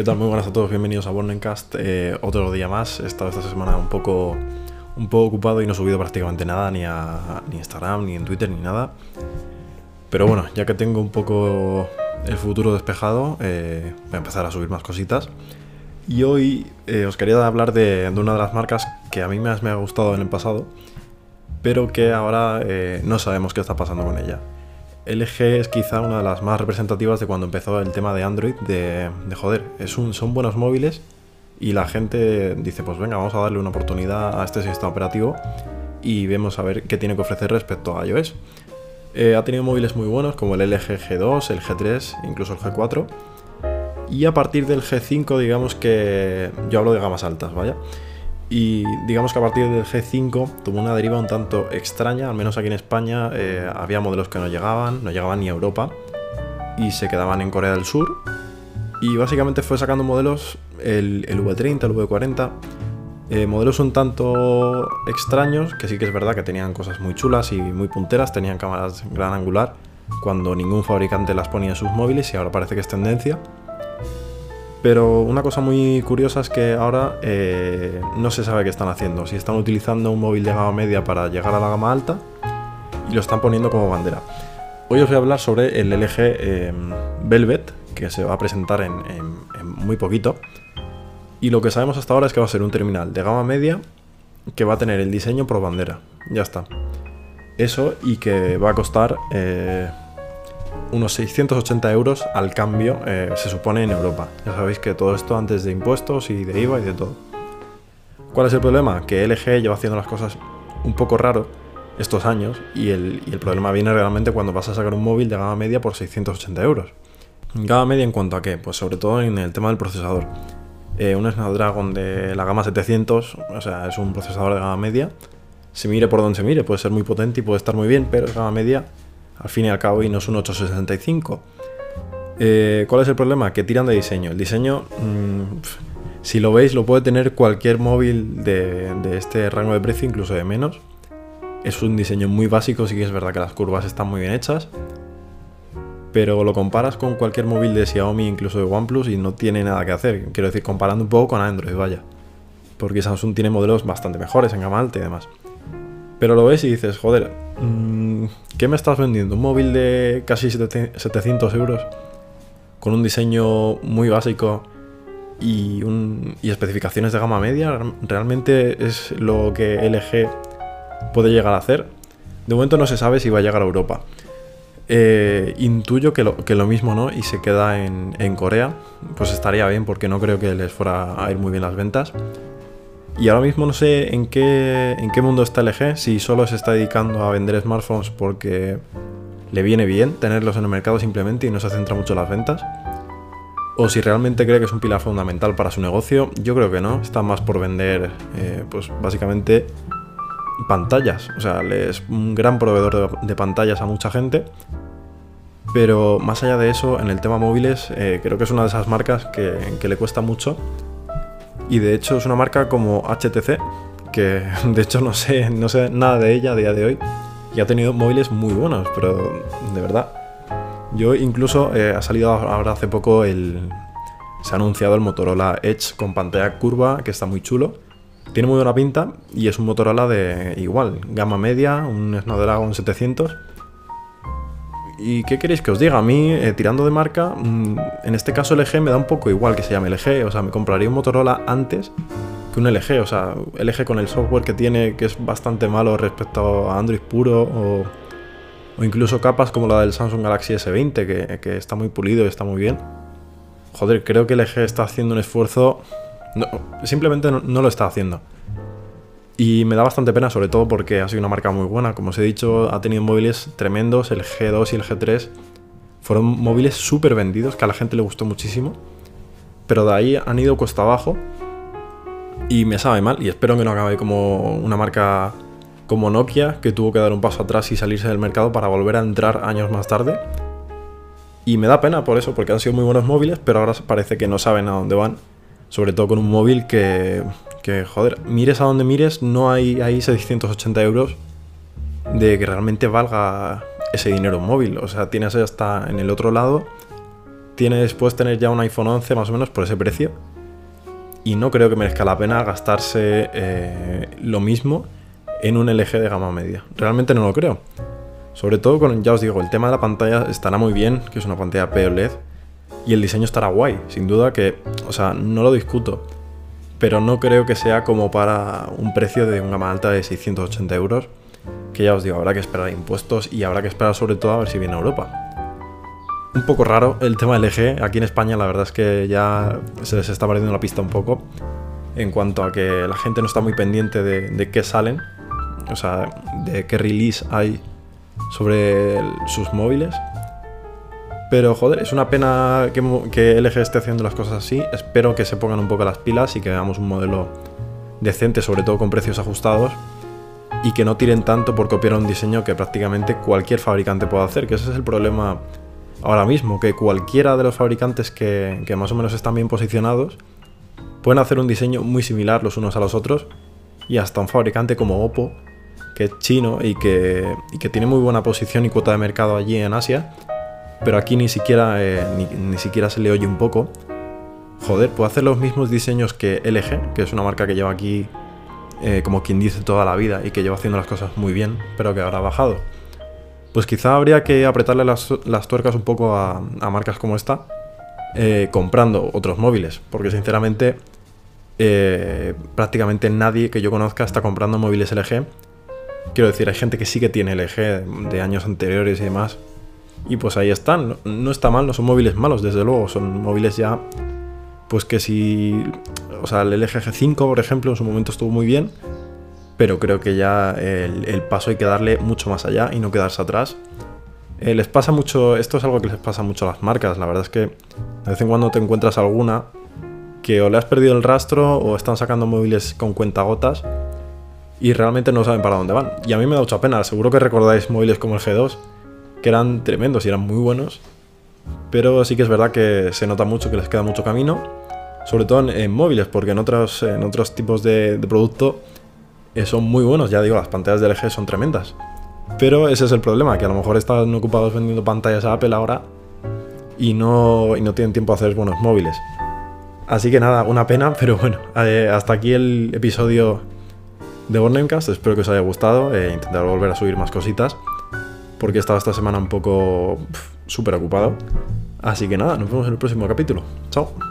¿Qué tal? Muy buenas a todos, bienvenidos a Bornencast. Eh, otro día más. He estado esta semana un poco, un poco ocupado y no he subido prácticamente nada, ni a ni Instagram, ni en Twitter, ni nada. Pero bueno, ya que tengo un poco el futuro despejado, eh, voy a empezar a subir más cositas. Y hoy eh, os quería hablar de, una de las marcas que a mí más me ha gustado en el pasado, pero que ahora eh, no sabemos qué está pasando con ella. LG es quizá una de las más representativas de cuando empezó el tema de Android, de, de joder, son buenos móviles y la gente dice, pues venga, vamos a darle una oportunidad a este sistema operativo y vemos a ver qué tiene que ofrecer respecto a iOS. Eh, ha tenido móviles muy buenos como el LG G2, el G3, incluso el G4. Y a partir del G5, digamos que yo hablo de gamas altas, vaya. Y digamos que a partir del G5 tuvo una deriva un tanto extraña, al menos aquí en España eh, había modelos que no llegaban, no llegaban ni a Europa y se quedaban en Corea del Sur. Y básicamente fue sacando modelos, el, el V30, el V40, eh, modelos un tanto extraños, que sí que es verdad que tenían cosas muy chulas y muy punteras, tenían cámaras gran angular, cuando ningún fabricante las ponía en sus móviles y ahora parece que es tendencia. Pero una cosa muy curiosa es que ahora eh, no se sabe qué están haciendo. Si están utilizando un móvil de gama media para llegar a la gama alta y lo están poniendo como bandera. Hoy os voy a hablar sobre el LG eh, Velvet, que se va a presentar en, muy poquito. Y lo que sabemos hasta ahora es que va a ser un terminal de gama media que va a tener el diseño por bandera. Ya está. Eso y que va a costar eh, unos 680 euros al cambio, eh, se supone, en Europa. Ya sabéis que todo esto antes de impuestos y de IVA y de todo. ¿Cuál es el problema? Que LG lleva haciendo las cosas un poco raro estos años y el, y el, problema viene realmente cuando vas a sacar un móvil de gama media por 680 euros. ¿Gama media en cuanto a qué? Pues sobre todo en el tema del procesador. Eh, un Snapdragon de la gama 700, o sea, es un procesador de gama media. Se mire por donde se mire, puede ser muy potente y puede estar muy bien, pero es gama media al fin y al cabo y no es un 865. Eh, ¿Cuál es el problema? Que tiran de diseño. El diseño, mmm, si lo veis, lo puede tener cualquier móvil de, este rango de precio, incluso de menos. Es un diseño muy básico, sí que es verdad que las curvas están muy bien hechas. Pero lo comparas con cualquier móvil de Xiaomi, incluso de OnePlus, y no tiene nada que hacer. Quiero decir, comparando un poco con Android, vaya. Porque Samsung tiene modelos bastante mejores en gama alta y demás. Pero lo ves y dices, joder, mmm, ¿qué me estás vendiendo? ¿Un móvil de casi 700 euros? Con un diseño muy básico y, especificaciones de gama media. ¿Realmente es lo que LG puede llegar a hacer? De momento no se sabe si va a llegar a Europa. Eh, intuyo que lo, que lo, mismo, ¿no? Y se queda en, en, Corea, pues estaría bien porque no creo que les fuera a ir muy bien las ventas. Y ahora mismo no sé en qué, en qué mundo está LG, si solo se está dedicando a vender smartphones porque le viene bien tenerlos en el mercado simplemente y no se centra mucho en las ventas. O si realmente cree que es un pilar fundamental para su negocio, yo creo que no, está más por vender, eh, pues básicamente pantallas. O sea, es un gran proveedor de, pantallas a mucha gente. Pero más allá de eso, en el tema móviles, eh, creo que es una de esas marcas que, le cuesta mucho. Y de hecho es una marca como HTC, que de hecho no sé, no sé nada de ella a día de hoy. Y ha tenido móviles muy buenos, pero de verdad. Yo incluso eh, ha salido ahora hace poco el... Se ha anunciado el Motorola Edge con pantalla curva, que está muy chulo tiene muy buena pinta y es un Motorola de igual, gama media, un Snapdragon 700. ¿Y qué queréis que os diga? A mí, eh, tirando de marca, mmm, en este caso LG me da un poco igual que se llame LG. O sea, me compraría un Motorola antes que un LG. O sea, LG con el software que tiene, que es bastante malo respecto a Android puro, o, incluso capas como la del Samsung Galaxy S20, que, está muy pulido y está muy bien. Joder, creo que LG está haciendo un esfuerzo no, simplemente no, lo está haciendo. Y me da bastante pena, sobre todo porque ha sido una marca muy buena. Como os he dicho, ha tenido móviles tremendos. El G2 y el G3 fueron móviles súper vendidos, que a la gente le gustó muchísimo. Pero de ahí han ido cuesta abajo. Y me sabe mal. Y espero que no acabe como una marca como Nokia, que tuvo que dar un paso atrás y salirse del mercado para volver a entrar años más tarde. Y me da pena por eso, porque han sido muy buenos móviles, pero ahora parece que no saben a dónde van sobre todo con un móvil que, que, joder, mires a donde mires, no hay ahí 680 euros de que realmente valga ese dinero móvil. O sea, tienes hasta en el otro lado, tienes, puedes tener ya un iPhone 11 más o menos por ese precio. Y no creo que merezca la pena gastarse eh, lo mismo en un LG de gama media. Realmente no lo creo. Sobre todo con, ya os digo, el tema de la pantalla estará muy bien, que es una pantalla POLED, y el diseño estará guay, sin duda que, o sea, no lo discuto, pero no creo que sea como para un precio de una gama alta de 680 euros, que ya os digo, habrá que esperar impuestos y habrá que esperar sobre todo a ver si viene a Europa. Un poco raro el tema del LG, aquí en España la verdad es que ya se les está perdiendo la pista un poco, en cuanto a que la gente no está muy pendiente de qué salen, o sea, de qué release hay sobre sus móviles. Pero joder, es una pena que, que, LG esté haciendo las cosas así. Espero que se pongan un poco las pilas y que veamos un modelo decente, sobre todo con precios ajustados. Y que no tiren tanto por copiar un diseño que prácticamente cualquier fabricante puede hacer. Que ese es el problema ahora mismo, que cualquiera de los fabricantes que, que más o menos están bien posicionados pueden hacer un diseño muy similar los unos a los otros. Y hasta un fabricante como Oppo que es chino y que, que, tiene muy buena posición y cuota de mercado allí en Asia, pero aquí ni siquiera, eh, ni, siquiera se le oye un poco. Joder, puede hacer los mismos diseños que LG, que es una marca que lleva aquí eh, como quien dice toda la vida y que lleva haciendo las cosas muy bien, pero que ahora ha bajado. Pues quizá habría que apretarle las, las tuercas un poco a, marcas como esta, eh, comprando otros móviles, porque sinceramente prácticamente nadie que yo conozca está comprando móviles LG Quiero decir, hay gente que sí que tiene LG de años anteriores y demás. Y pues ahí están. No, está mal, no son móviles malos, desde luego. Son móviles ya. Pues que si. O sea, el LG G5, por ejemplo, en su momento estuvo muy bien. Pero creo que ya el, paso hay que darle mucho más allá y no quedarse atrás. Eh, les pasa mucho. Esto es algo que les pasa mucho a las marcas. La verdad es que de vez en cuando te encuentras alguna que o le has perdido el rastro o están sacando móviles con cuentagotas y realmente no saben para dónde van. Y a mí me da mucha pena, seguro que recordáis móviles como el G2, que eran tremendos y eran muy buenos, pero sí que es verdad que se nota mucho que les queda mucho camino, sobre todo en, móviles, porque en otros, en otros tipos de, producto eh, son muy buenos, ya digo, las pantallas de LG son tremendas. Pero ese es el problema, que a lo mejor están ocupados vendiendo pantallas a Apple ahora y no, y no tienen tiempo a hacer buenos móviles. Así que nada, una pena, pero bueno, eh, hasta aquí el episodio de Bornemcast. Espero que os haya gustado. e intentar volver a subir más cositas. Porque he estado esta semana un poco súper ocupado. Así que nada, nos vemos en el próximo capítulo. Chao.